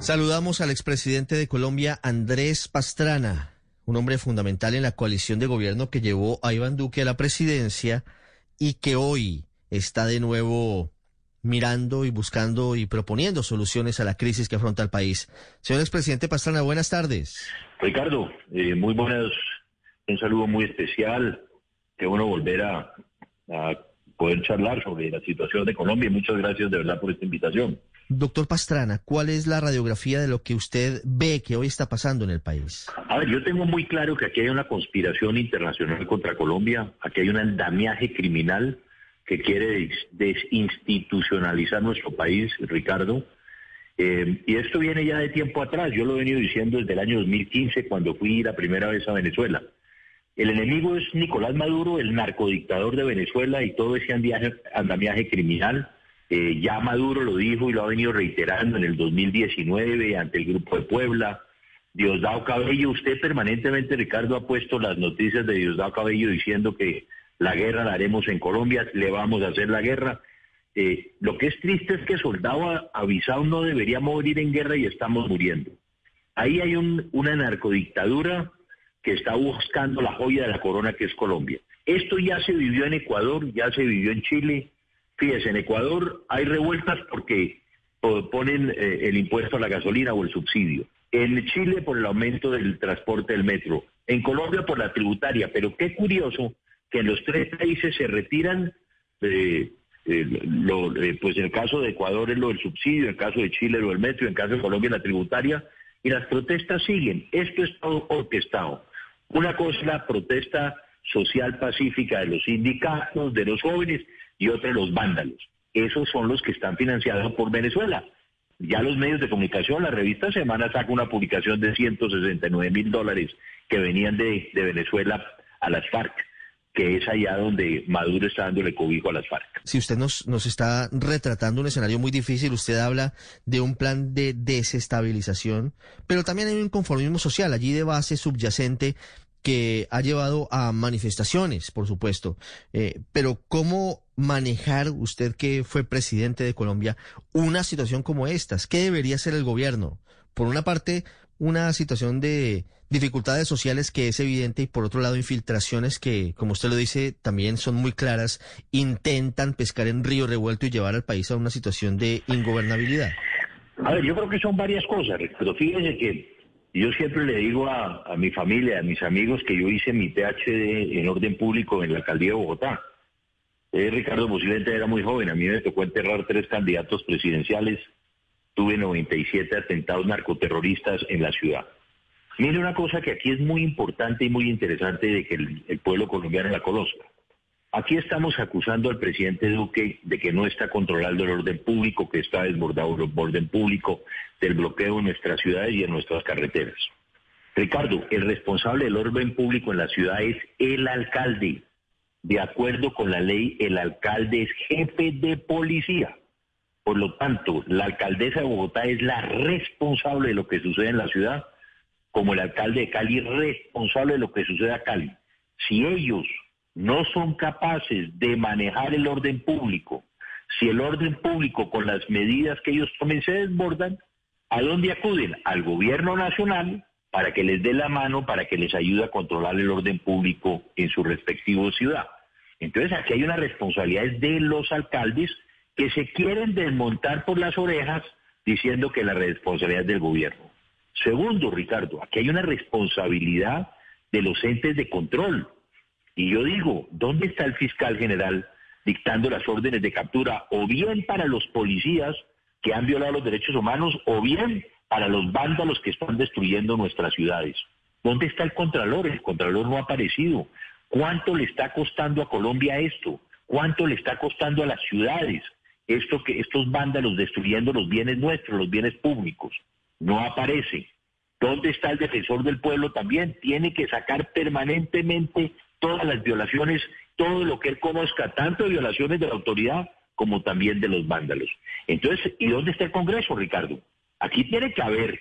Saludamos al expresidente de Colombia, Andrés Pastrana, un hombre fundamental en la coalición de gobierno que llevó a Iván Duque a la presidencia y que hoy está de nuevo mirando y buscando y proponiendo soluciones a la crisis que afronta el país. Señor expresidente Pastrana, buenas tardes. Ricardo, eh, muy buenas, un saludo muy especial. Qué bueno volver a, a poder charlar sobre la situación de Colombia y muchas gracias de verdad por esta invitación. Doctor Pastrana, ¿cuál es la radiografía de lo que usted ve que hoy está pasando en el país? A ver, yo tengo muy claro que aquí hay una conspiración internacional contra Colombia, aquí hay un andamiaje criminal que quiere desinstitucionalizar nuestro país, Ricardo. Eh, y esto viene ya de tiempo atrás, yo lo he venido diciendo desde el año 2015 cuando fui la primera vez a Venezuela. El enemigo es Nicolás Maduro, el narcodictador de Venezuela y todo ese andamiaje criminal eh, ya Maduro lo dijo y lo ha venido reiterando en el 2019 ante el Grupo de Puebla. Diosdado Cabello, usted permanentemente, Ricardo, ha puesto las noticias de Diosdado Cabello diciendo que la guerra la haremos en Colombia, le vamos a hacer la guerra. Eh, lo que es triste es que soldado avisado no debería morir en guerra y estamos muriendo. Ahí hay una narcodictadura que está buscando la joya de la corona que es Colombia. Esto ya se vivió en Ecuador, ya se vivió en Chile, Fíjese, en Ecuador hay revueltas porque ponen eh, el impuesto a la gasolina o el subsidio. En Chile por el aumento del transporte del metro. En Colombia por la tributaria. Pero qué curioso que en los tres países se retiran, eh, eh, pues en el caso de Ecuador es lo del subsidio, en el caso de Chile lo del metro, en el caso de Colombia la tributaria. Y las protestas siguen. Esto es todo orquestado. Una cosa es la protesta social pacífica de los sindicatos, de los jóvenes, y otra los vándalos. Esos son los que están financiados por Venezuela. Ya los medios de comunicación, la revista Semana saca una publicación de 169 mil dólares que venían de, Venezuela a las FARC que es allá donde Maduro está dándole cobijo a las FARC. Si usted nos, nos está retratando un escenario muy difícil, usted habla de un plan de desestabilización, pero también hay un conformismo social allí de base subyacente que ha llevado a manifestaciones, por supuesto. Eh, pero ¿cómo manejar usted que fue presidente de Colombia una situación como estas? ¿Qué debería hacer el gobierno? Por una parte, una situación de dificultades sociales que es evidente y por otro lado infiltraciones que, como usted lo dice, también son muy claras, intentan pescar en río revuelto y llevar al país a una situación de ingobernabilidad. A ver, yo creo que son varias cosas, pero fíjese que yo siempre le digo a, mi familia, a mis amigos, que yo hice mi PhD en orden público en la alcaldía de Bogotá. Eh, Ricardo posiblemente era muy joven, a mí me tocó enterrar tres candidatos presidenciales, tuve 97 atentados narcoterroristas en la ciudad. Mire una cosa que aquí es muy importante y muy interesante de que el pueblo colombiano la conozca. Aquí estamos acusando al presidente Duque de que no está controlando el orden público, que está desbordado el orden público, del bloqueo en nuestras ciudades y en nuestras carreteras. Ricardo, el responsable del orden público en la ciudad es el alcalde. De acuerdo con la ley, el alcalde es jefe de policía. Por lo tanto, la alcaldesa de Bogotá es la responsable de lo que sucede en la ciudad, como el alcalde de Cali es responsable de lo que sucede a Cali. Si ellos no son capaces de manejar el orden público, si el orden público con las medidas que ellos tomen se desbordan, ¿a dónde acuden? Al gobierno nacional para que les dé la mano, para que les ayude a controlar el orden público en su respectivo ciudad. Entonces aquí hay una responsabilidad de los alcaldes que se quieren desmontar por las orejas diciendo que la responsabilidad es del gobierno. Segundo, Ricardo, aquí hay una responsabilidad de los entes de control. Y yo digo, ¿dónde está el fiscal general dictando las órdenes de captura o bien para los policías que han violado los derechos humanos o bien para los vándalos que están destruyendo nuestras ciudades? ¿Dónde está el Contralor? El Contralor no ha aparecido. ¿Cuánto le está costando a Colombia esto? ¿Cuánto le está costando a las ciudades esto que estos vándalos destruyendo los bienes nuestros, los bienes públicos? No aparece. ¿Dónde está el defensor del pueblo también? Tiene que sacar permanentemente todas las violaciones, todo lo que él conozca, tanto violaciones de la autoridad como también de los vándalos. Entonces, ¿y dónde está el Congreso, Ricardo? Aquí tiene que haber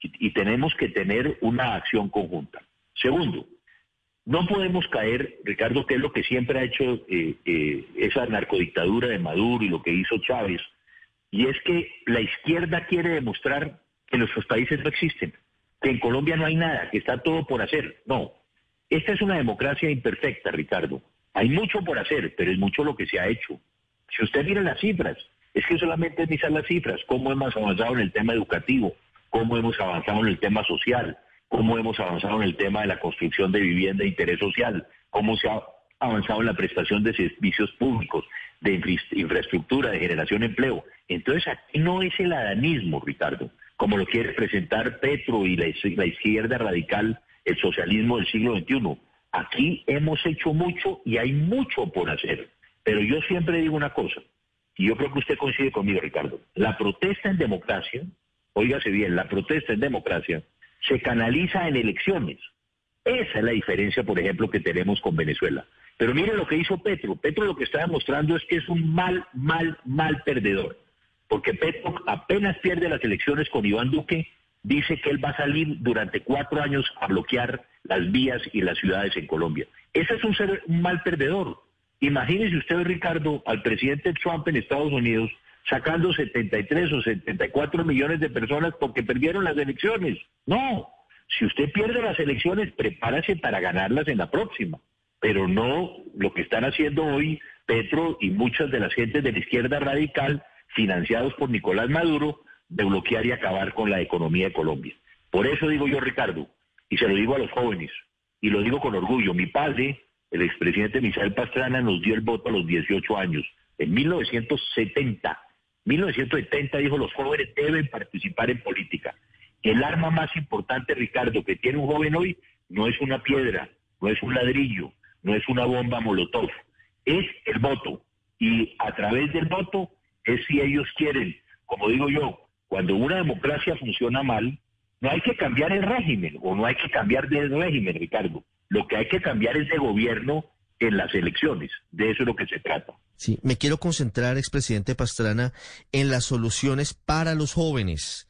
y, tenemos que tener una acción conjunta. Segundo, no podemos caer, Ricardo, que es lo que siempre ha hecho eh, eh, esa narcodictadura de Maduro y lo que hizo Chávez, y es que la izquierda quiere demostrar que nuestros países no existen, que en Colombia no hay nada, que está todo por hacer. No, esta es una democracia imperfecta, Ricardo. Hay mucho por hacer, pero es mucho lo que se ha hecho. Si usted mira las cifras, es que solamente mirar las cifras, cómo hemos avanzado en el tema educativo, cómo hemos avanzado en el tema social, cómo hemos avanzado en el tema de la construcción de vivienda de interés social, cómo se ha avanzado en la prestación de servicios públicos, de infraestructura, de generación de empleo. Entonces aquí no es el adanismo, Ricardo, como lo quiere presentar Petro y la izquierda radical, el socialismo del siglo XXI. Aquí hemos hecho mucho y hay mucho por hacer. Pero yo siempre digo una cosa, y yo creo que usted coincide conmigo, Ricardo, la protesta en democracia, óigase bien, la protesta en democracia se canaliza en elecciones. Esa es la diferencia, por ejemplo, que tenemos con Venezuela. Pero mire lo que hizo Petro. Petro lo que está demostrando es que es un mal, mal, mal perdedor. Porque Petro apenas pierde las elecciones con Iván Duque, dice que él va a salir durante cuatro años a bloquear las vías y las ciudades en Colombia. Ese es un, ser, un mal perdedor. Imagínese usted, Ricardo, al presidente Trump en Estados Unidos sacando 73 o 74 millones de personas porque perdieron las elecciones. No, si usted pierde las elecciones, prepárese para ganarlas en la próxima, pero no lo que están haciendo hoy Petro y muchas de las gentes de la izquierda radical, financiados por Nicolás Maduro, de bloquear y acabar con la economía de Colombia. Por eso digo yo, Ricardo, y se lo digo a los jóvenes, y lo digo con orgullo, mi padre, el expresidente Misael Pastrana, nos dio el voto a los 18 años, en 1970. 1970 dijo los jóvenes deben participar en política. El arma más importante, Ricardo, que tiene un joven hoy no es una piedra, no es un ladrillo, no es una bomba molotov, es el voto. Y a través del voto es si ellos quieren, como digo yo, cuando una democracia funciona mal, no hay que cambiar el régimen o no hay que cambiar de régimen, Ricardo. Lo que hay que cambiar es de gobierno en las elecciones. De eso es lo que se trata. Sí, me quiero concentrar, expresidente Pastrana, en las soluciones para los jóvenes.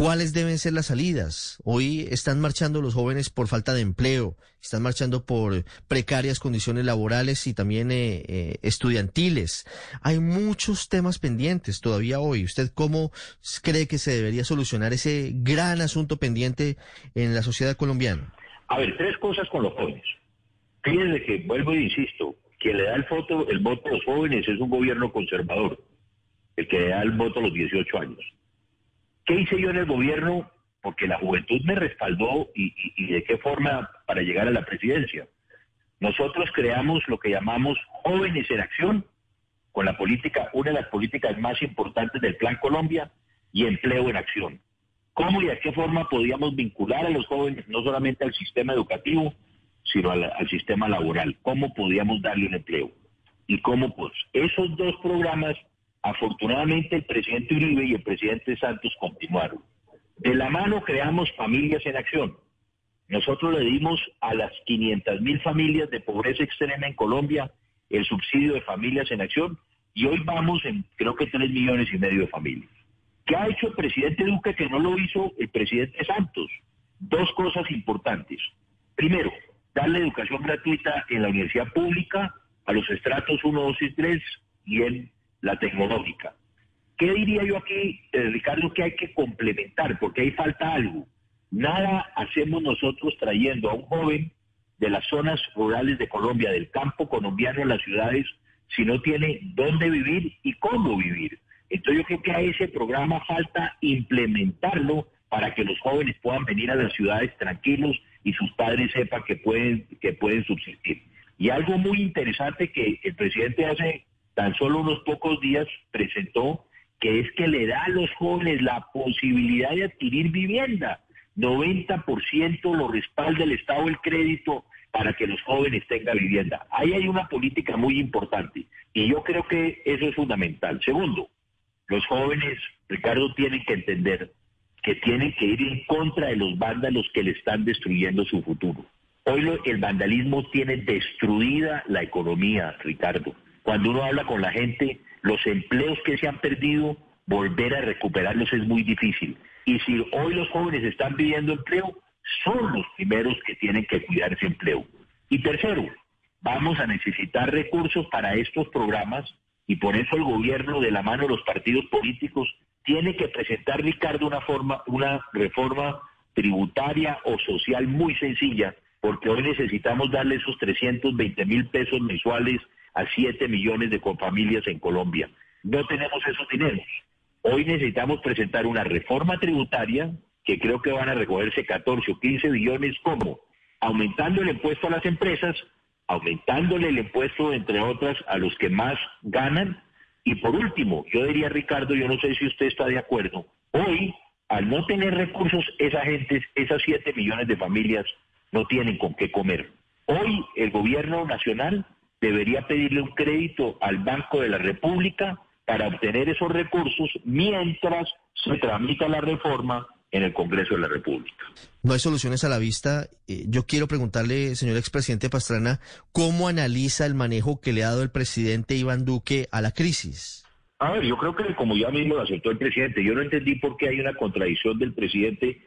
¿Cuáles deben ser las salidas? Hoy están marchando los jóvenes por falta de empleo, están marchando por precarias condiciones laborales y también eh, eh, estudiantiles. Hay muchos temas pendientes todavía hoy. ¿Usted cómo cree que se debería solucionar ese gran asunto pendiente en la sociedad colombiana? A ver, tres cosas con los jóvenes. Fíjense que, vuelvo e insisto, quien le da el, voto, el voto a los jóvenes es un gobierno conservador, el que le da el voto a los 18 años. ¿Qué hice yo en el gobierno? Porque la juventud me respaldó y, de qué forma para llegar a la presidencia. Nosotros creamos lo que llamamos jóvenes en acción, con la política, una de las políticas más importantes del Plan Colombia, y empleo en acción. ¿Cómo y de qué forma podíamos vincular a los jóvenes no solamente al sistema educativo, sino al, sistema laboral? ¿Cómo podíamos darle un empleo? Y cómo, pues, esos dos programas Afortunadamente el presidente Uribe y el presidente Santos continuaron. De la mano creamos familias en acción. Nosotros le dimos a las 500 mil familias de pobreza extrema en Colombia el subsidio de familias en acción y hoy vamos en creo que 3 millones y medio de familias. ¿Qué ha hecho el presidente Duque que no lo hizo el presidente Santos? Dos cosas importantes. Primero, darle educación gratuita en la universidad pública a los estratos 1, 2 y 3 y en la tecnológica. ¿Qué diría yo aquí, eh, Ricardo, que hay que complementar? Porque ahí falta algo. Nada hacemos nosotros trayendo a un joven de las zonas rurales de Colombia, del campo colombiano a las ciudades, si no tiene dónde vivir y cómo vivir. Entonces yo creo que a ese programa falta implementarlo para que los jóvenes puedan venir a las ciudades tranquilos y sus padres sepan que pueden, que pueden subsistir. Y algo muy interesante que el presidente hace tan solo unos pocos días presentó que es que le da a los jóvenes la posibilidad de adquirir vivienda. 90% lo respalda el Estado el crédito para que los jóvenes tengan vivienda. Ahí hay una política muy importante y yo creo que eso es fundamental. Segundo, los jóvenes, Ricardo, tienen que entender que tienen que ir en contra de los vándalos que le están destruyendo su futuro. Hoy el vandalismo tiene destruida la economía, Ricardo. Cuando uno habla con la gente, los empleos que se han perdido, volver a recuperarlos es muy difícil. Y si hoy los jóvenes están pidiendo empleo, son los primeros que tienen que cuidar ese empleo. Y tercero, vamos a necesitar recursos para estos programas y por eso el gobierno, de la mano de los partidos políticos, tiene que presentar Ricardo una forma, una reforma tributaria o social muy sencilla, porque hoy necesitamos darle esos 320 mil pesos mensuales a 7 millones de familias en Colombia. No tenemos esos dineros. Hoy necesitamos presentar una reforma tributaria que creo que van a recogerse 14 o 15 billones como aumentando el impuesto a las empresas, aumentándole el impuesto, entre otras, a los que más ganan. Y por último, yo diría, Ricardo, yo no sé si usted está de acuerdo, hoy, al no tener recursos, esa gente, esas 7 millones de familias no tienen con qué comer. Hoy el gobierno nacional debería pedirle un crédito al Banco de la República para obtener esos recursos mientras se tramita la reforma en el Congreso de la República. No hay soluciones a la vista. Eh, yo quiero preguntarle, señor expresidente Pastrana, ¿cómo analiza el manejo que le ha dado el presidente Iván Duque a la crisis? A ver, yo creo que como ya mismo lo aceptó el presidente, yo no entendí por qué hay una contradicción del presidente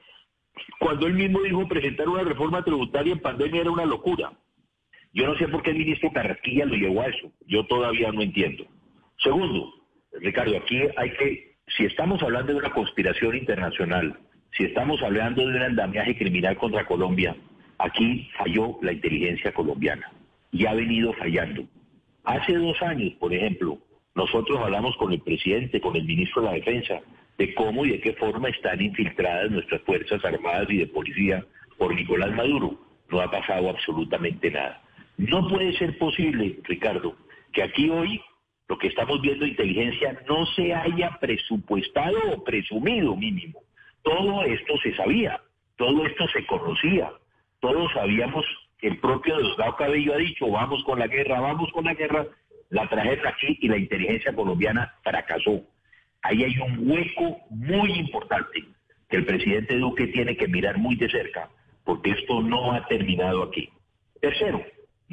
cuando él mismo dijo presentar una reforma tributaria en pandemia era una locura. Yo no sé por qué el ministro Carrasquilla lo llevó a eso. Yo todavía no entiendo. Segundo, Ricardo, aquí hay que, si estamos hablando de una conspiración internacional, si estamos hablando de un andamiaje criminal contra Colombia, aquí falló la inteligencia colombiana y ha venido fallando. Hace dos años, por ejemplo, nosotros hablamos con el presidente, con el ministro de la Defensa, de cómo y de qué forma están infiltradas nuestras Fuerzas Armadas y de Policía por Nicolás Maduro. No ha pasado absolutamente nada. No puede ser posible, Ricardo, que aquí hoy lo que estamos viendo de inteligencia no se haya presupuestado o presumido mínimo. Todo esto se sabía, todo esto se conocía, todos sabíamos, el propio Diosdado Cabello ha dicho, vamos con la guerra, vamos con la guerra, la trajeron aquí y la inteligencia colombiana fracasó. Ahí hay un hueco muy importante que el presidente Duque tiene que mirar muy de cerca, porque esto no ha terminado aquí. Tercero,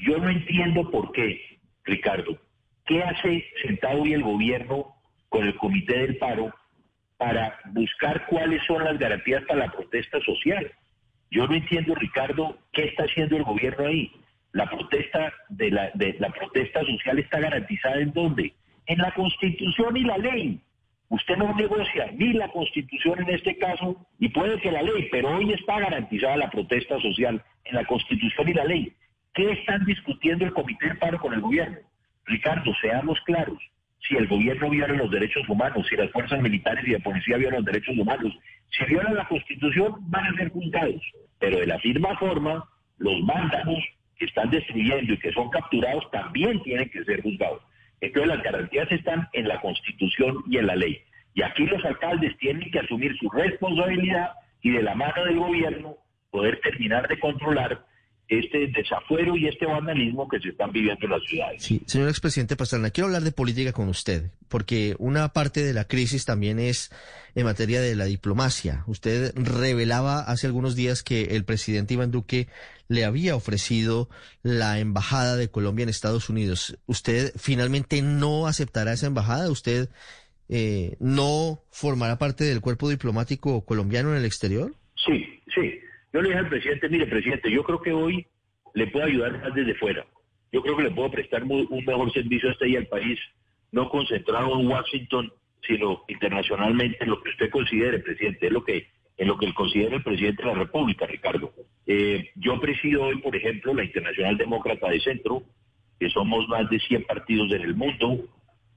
yo no entiendo por qué, Ricardo, ¿qué hace sentado hoy el gobierno con el Comité del Paro para buscar cuáles son las garantías para la protesta social? Yo no entiendo, Ricardo, qué está haciendo el gobierno ahí. La protesta de la, de la protesta social está garantizada en dónde? En la Constitución y la ley. Usted no negocia ni la Constitución en este caso, y puede que la ley, pero hoy está garantizada la protesta social en la Constitución y la ley. ¿Qué están discutiendo el Comité de Paro con el gobierno? Ricardo, seamos claros. Si el gobierno viola los derechos humanos, si las fuerzas militares y la policía violan los derechos humanos, si violan la Constitución, van a ser juzgados. Pero de la misma forma, los mándanos que están destruyendo y que son capturados también tienen que ser juzgados. Entonces las garantías están en la Constitución y en la ley. Y aquí los alcaldes tienen que asumir su responsabilidad y de la mano del gobierno poder terminar de controlar este desafuero y este vandalismo que se están viviendo en las ciudades. Sí, señor expresidente Pastrana, quiero hablar de política con usted, porque una parte de la crisis también es en materia de la diplomacia. Usted revelaba hace algunos días que el presidente Iván Duque le había ofrecido la embajada de Colombia en Estados Unidos. ¿Usted finalmente no aceptará esa embajada? ¿Usted eh, no formará parte del cuerpo diplomático colombiano en el exterior? Sí, sí. Yo le dije al presidente, mire, presidente, yo creo que hoy le puedo ayudar más desde fuera. Yo creo que le puedo prestar un mejor servicio a este y al país, no concentrado en Washington, sino internacionalmente en lo que usted considere, presidente, es lo que en lo que él considera el presidente de la República, Ricardo. Eh, yo presido hoy, por ejemplo, la Internacional Demócrata de Centro, que somos más de 100 partidos en el mundo,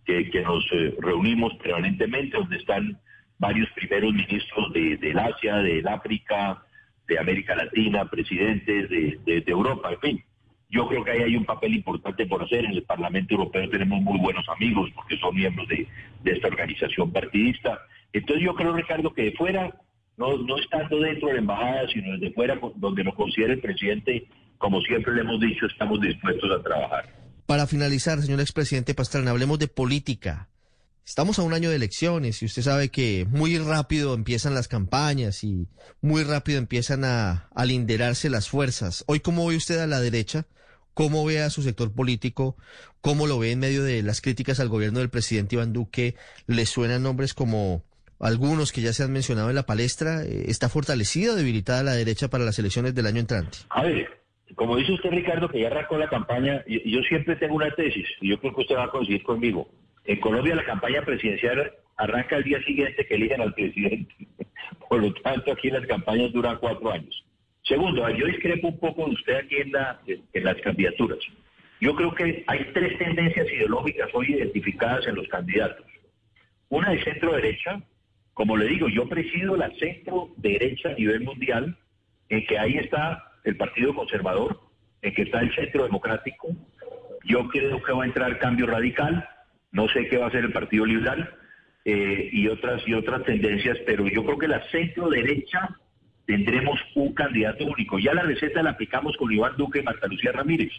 que, nos eh, reunimos permanentemente, donde están varios primeros ministros de, del Asia, del África, de América Latina, presidentes de, Europa, en fin. Yo creo que ahí hay un papel importante por hacer. En el Parlamento Europeo tenemos muy buenos amigos porque son miembros de, esta organización partidista. Entonces yo creo, Ricardo, que de fuera, no, no estando dentro de la embajada, sino desde fuera, donde lo considere el presidente, como siempre le hemos dicho, estamos dispuestos a trabajar. Para finalizar, señor expresidente Pastrana, hablemos de política. Estamos a un año de elecciones y usted sabe que muy rápido empiezan las campañas y muy rápido empiezan a alinderarse las fuerzas. Hoy, ¿cómo ve usted a la derecha? ¿Cómo ve a su sector político? ¿Cómo lo ve en medio de las críticas al gobierno del presidente Iván Duque? ¿Le suenan nombres como algunos que ya se han mencionado en la palestra? ¿Está fortalecida o debilitada la derecha para las elecciones del año entrante? A ver, como dice usted, Ricardo, que ya arrancó la campaña, yo siempre tengo una tesis y yo creo que usted va a coincidir conmigo. En Colombia la campaña presidencial arranca el día siguiente que eligen al presidente. Por lo tanto, aquí las campañas duran cuatro años. Segundo, yo discrepo un poco de usted aquí en, la, en las candidaturas. Yo creo que hay tres tendencias ideológicas hoy identificadas en los candidatos. Una de centro derecha, como le digo, yo presido la centro derecha a nivel mundial, en que ahí está el Partido Conservador, en que está el Centro Democrático. Yo creo que va a entrar cambio radical, no sé qué va a hacer el Partido Liberal eh, y otras y otras tendencias, pero yo creo que la centro derecha tendremos un candidato único. Ya la receta la aplicamos con Iván Duque y Marta Lucía Ramírez.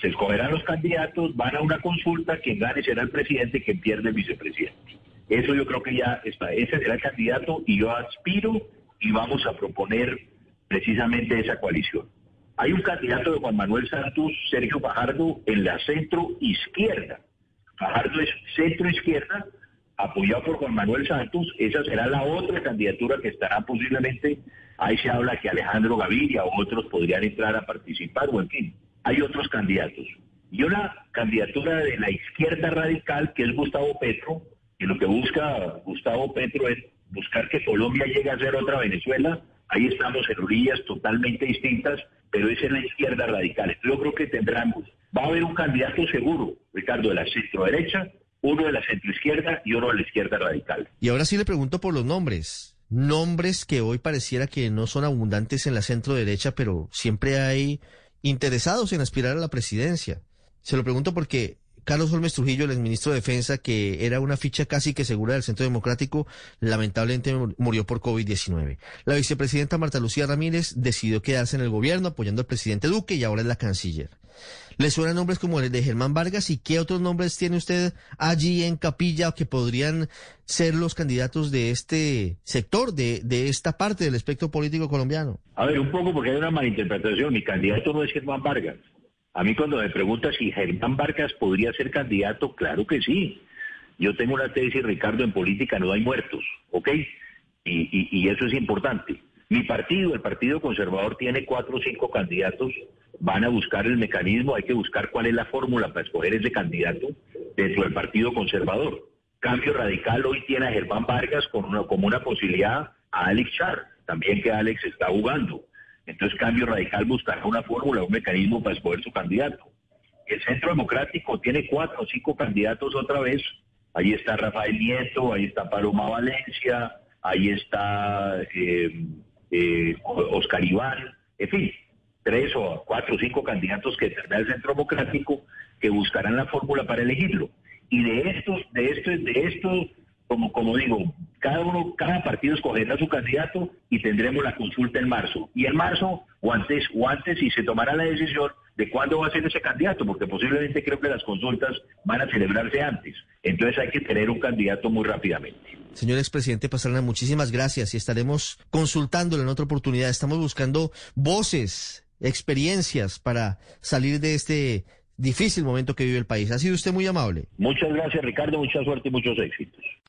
Se escogerán los candidatos, van a una consulta, quien gane será el presidente, quien pierde el vicepresidente. Eso yo creo que ya está. Ese será el candidato y yo aspiro y vamos a proponer precisamente esa coalición. Hay un candidato de Juan Manuel Santos, Sergio Fajardo, en la centro izquierda. Fajardo es centro izquierda, apoyado por Juan Manuel Santos. Esa será la otra candidatura que estará posiblemente. Ahí se habla que Alejandro Gaviria o otros podrían entrar a participar, o en fin, hay otros candidatos. Y una candidatura de la izquierda radical, que es Gustavo Petro, y lo que busca Gustavo Petro es buscar que Colombia llegue a ser otra Venezuela. Ahí estamos en orillas totalmente distintas, pero es en la izquierda radical. Yo creo que tendremos, va a haber un candidato seguro, Ricardo, de la centro derecha, uno de la centro izquierda y uno de la izquierda radical. Y ahora sí le pregunto por los nombres. Nombres que hoy pareciera que no son abundantes en la centro derecha, pero siempre hay interesados en aspirar a la presidencia. Se lo pregunto porque Carlos Holmes Trujillo, el exministro de Defensa, que era una ficha casi que segura del Centro Democrático, lamentablemente murió por COVID-19. La vicepresidenta Marta Lucía Ramírez decidió quedarse en el gobierno apoyando al presidente Duque y ahora es la canciller. ¿Le suenan nombres como el de Germán Vargas y qué otros nombres tiene usted allí en capilla que podrían ser los candidatos de este sector, de, de esta parte del espectro político colombiano? A ver, un poco porque hay una malinterpretación. Mi candidato no es Germán Vargas. A mí cuando me pregunta si Germán Vargas podría ser candidato, claro que sí. Yo tengo una tesis, Ricardo, en política no hay muertos, ¿ok? Y, eso es importante. Mi partido, el Partido Conservador, tiene cuatro o cinco candidatos. Van a buscar el mecanismo, hay que buscar cuál es la fórmula para escoger ese candidato dentro del Partido Conservador. Cambio Radical hoy tiene a Germán Vargas con una, como una posibilidad a Alex Char, también que Alex está jugando. Entonces Cambio Radical buscará una fórmula, un mecanismo para escoger su candidato. El Centro Democrático tiene cuatro o cinco candidatos otra vez. Ahí está Rafael Nieto, ahí está Paloma Valencia, ahí está eh, eh, Oscar Iván, en fin, tres o cuatro o cinco candidatos que tendrá el Centro Democrático que buscarán la fórmula para elegirlo. Y de estos, de estos, de estos como, como digo, cada uno, cada partido escogerá su candidato y tendremos la consulta en marzo. Y en marzo, o antes, o antes, y se tomará la decisión de cuándo va a ser ese candidato, porque posiblemente creo que las consultas van a celebrarse antes. Entonces hay que tener un candidato muy rápidamente. Señor expresidente Pastrana, muchísimas gracias y estaremos consultándolo en otra oportunidad. Estamos buscando voces, experiencias para salir de este difícil momento que vive el país. Ha sido usted muy amable. Muchas gracias, Ricardo. Mucha suerte y muchos éxitos.